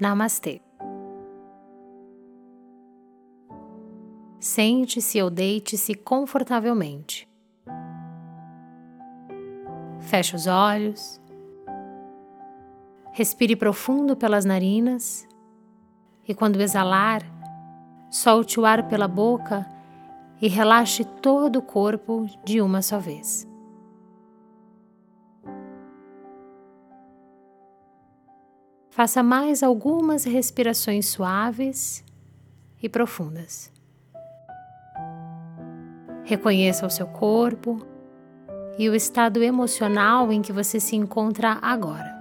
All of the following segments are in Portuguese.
Namastê. Sente-se ou deite-se confortavelmente. Feche os olhos. Respire profundo pelas narinas e, quando exalar, solte o ar pela boca e relaxe todo o corpo de uma só vez. Faça mais algumas respirações suaves e profundas. Reconheça o seu corpo e o estado emocional em que você se encontra agora.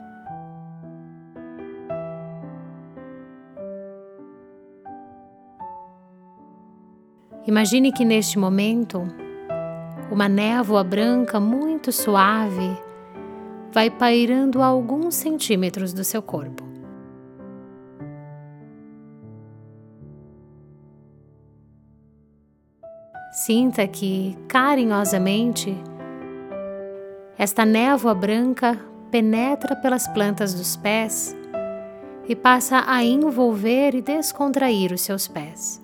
Imagine que neste momento, uma névoa branca muito suave vai pairando a alguns centímetros do seu corpo. Sinta que, carinhosamente, esta névoa branca penetra pelas plantas dos pés e passa a envolver e descontrair os seus pés,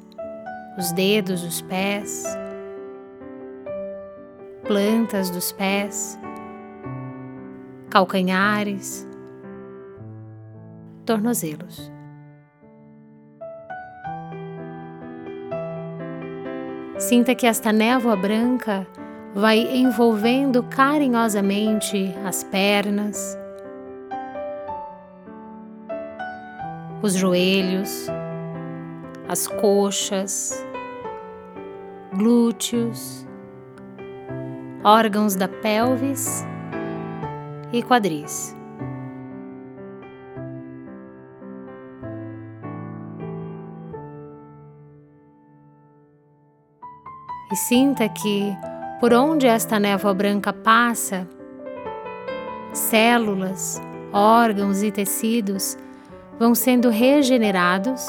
os dedos dos pés, plantas dos pés calcanhares, tornozelos. Sinta que esta névoa branca vai envolvendo carinhosamente as pernas, os joelhos, as coxas, glúteos, órgãos da pelvis e quadris. E sinta que, por onde esta névoa branca passa, células, órgãos e tecidos vão sendo regenerados,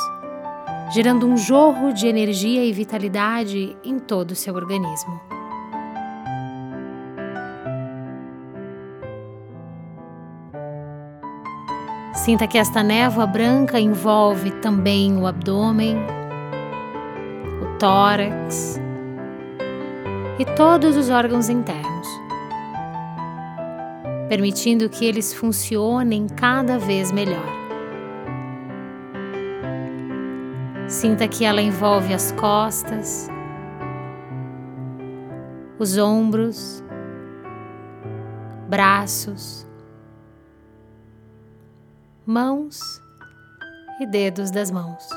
gerando um jorro de energia e vitalidade em todo o seu organismo. Sinta que esta névoa branca envolve também o abdômen, o tórax e todos os órgãos internos, permitindo que eles funcionem cada vez melhor. Sinta que ela envolve as costas, os ombros, braços, mãos e dedos das mãos.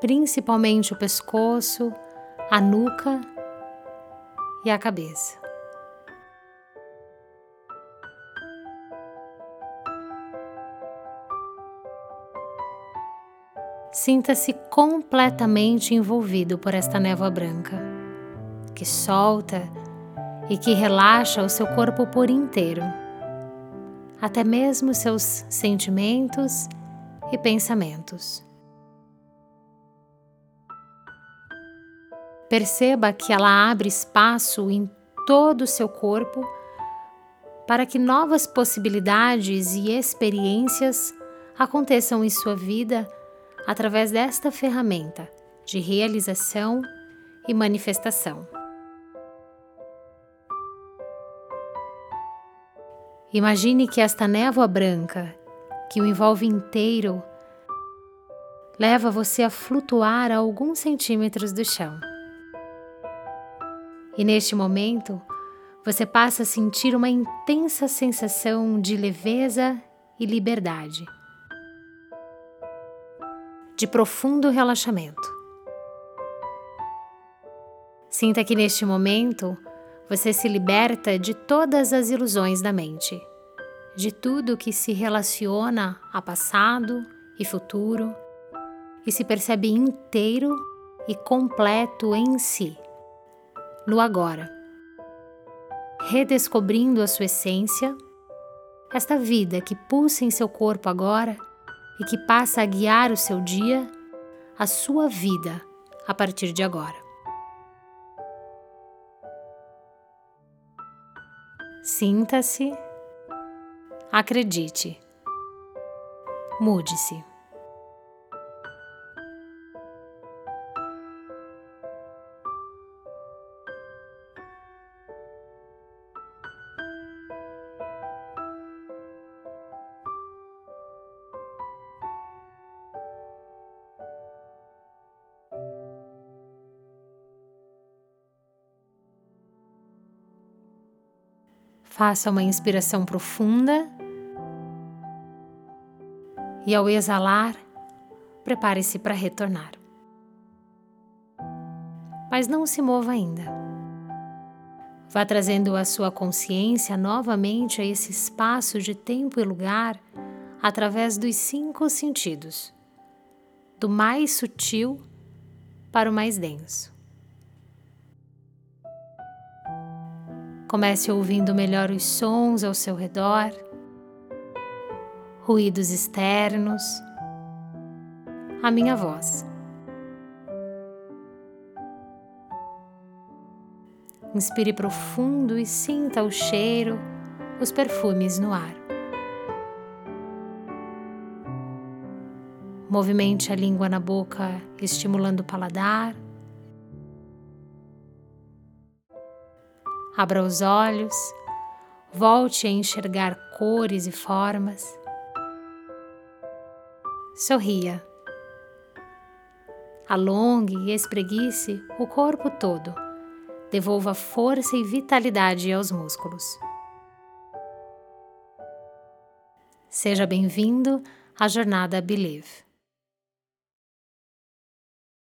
Principalmente o pescoço, a nuca e a cabeça. Sinta-se completamente envolvido por esta névoa branca, que solta e que relaxa o seu corpo por inteiro, até mesmo seus sentimentos e pensamentos. Perceba que ela abre espaço em todo o seu corpo para que novas possibilidades e experiências aconteçam em sua vida através desta ferramenta de realização e manifestação. Imagine que esta névoa branca, que o envolve inteiro, leva você a flutuar a alguns centímetros do chão. E neste momento, você passa a sentir uma intensa sensação de leveza e liberdade, de profundo relaxamento. Sinta que neste momento você se liberta de todas as ilusões da mente, de tudo que se relaciona a passado e futuro, e se percebe inteiro e completo em si, no agora, redescobrindo a sua essência, esta vida que pulsa em seu corpo agora e que passa a guiar o seu dia, a sua vida a partir de agora. Sinta-se, Acredite. Mude-se. Faça uma inspiração profunda e, ao exalar, prepare-se para retornar. Mas não se mova ainda. Vá trazendo a sua consciência novamente a esse espaço de tempo e lugar através dos cinco sentidos, do mais sutil para o mais denso. Comece ouvindo melhor os sons ao seu redor, ruídos externos, a minha voz. Inspire profundo e sinta o cheiro, os perfumes no ar. Movimente a língua na boca, estimulando o paladar. Abra os olhos, volte a enxergar cores e formas. Sorria. Alongue e espreguice o corpo todo. Devolva força e vitalidade aos músculos. Seja bem-vindo à jornada Believe.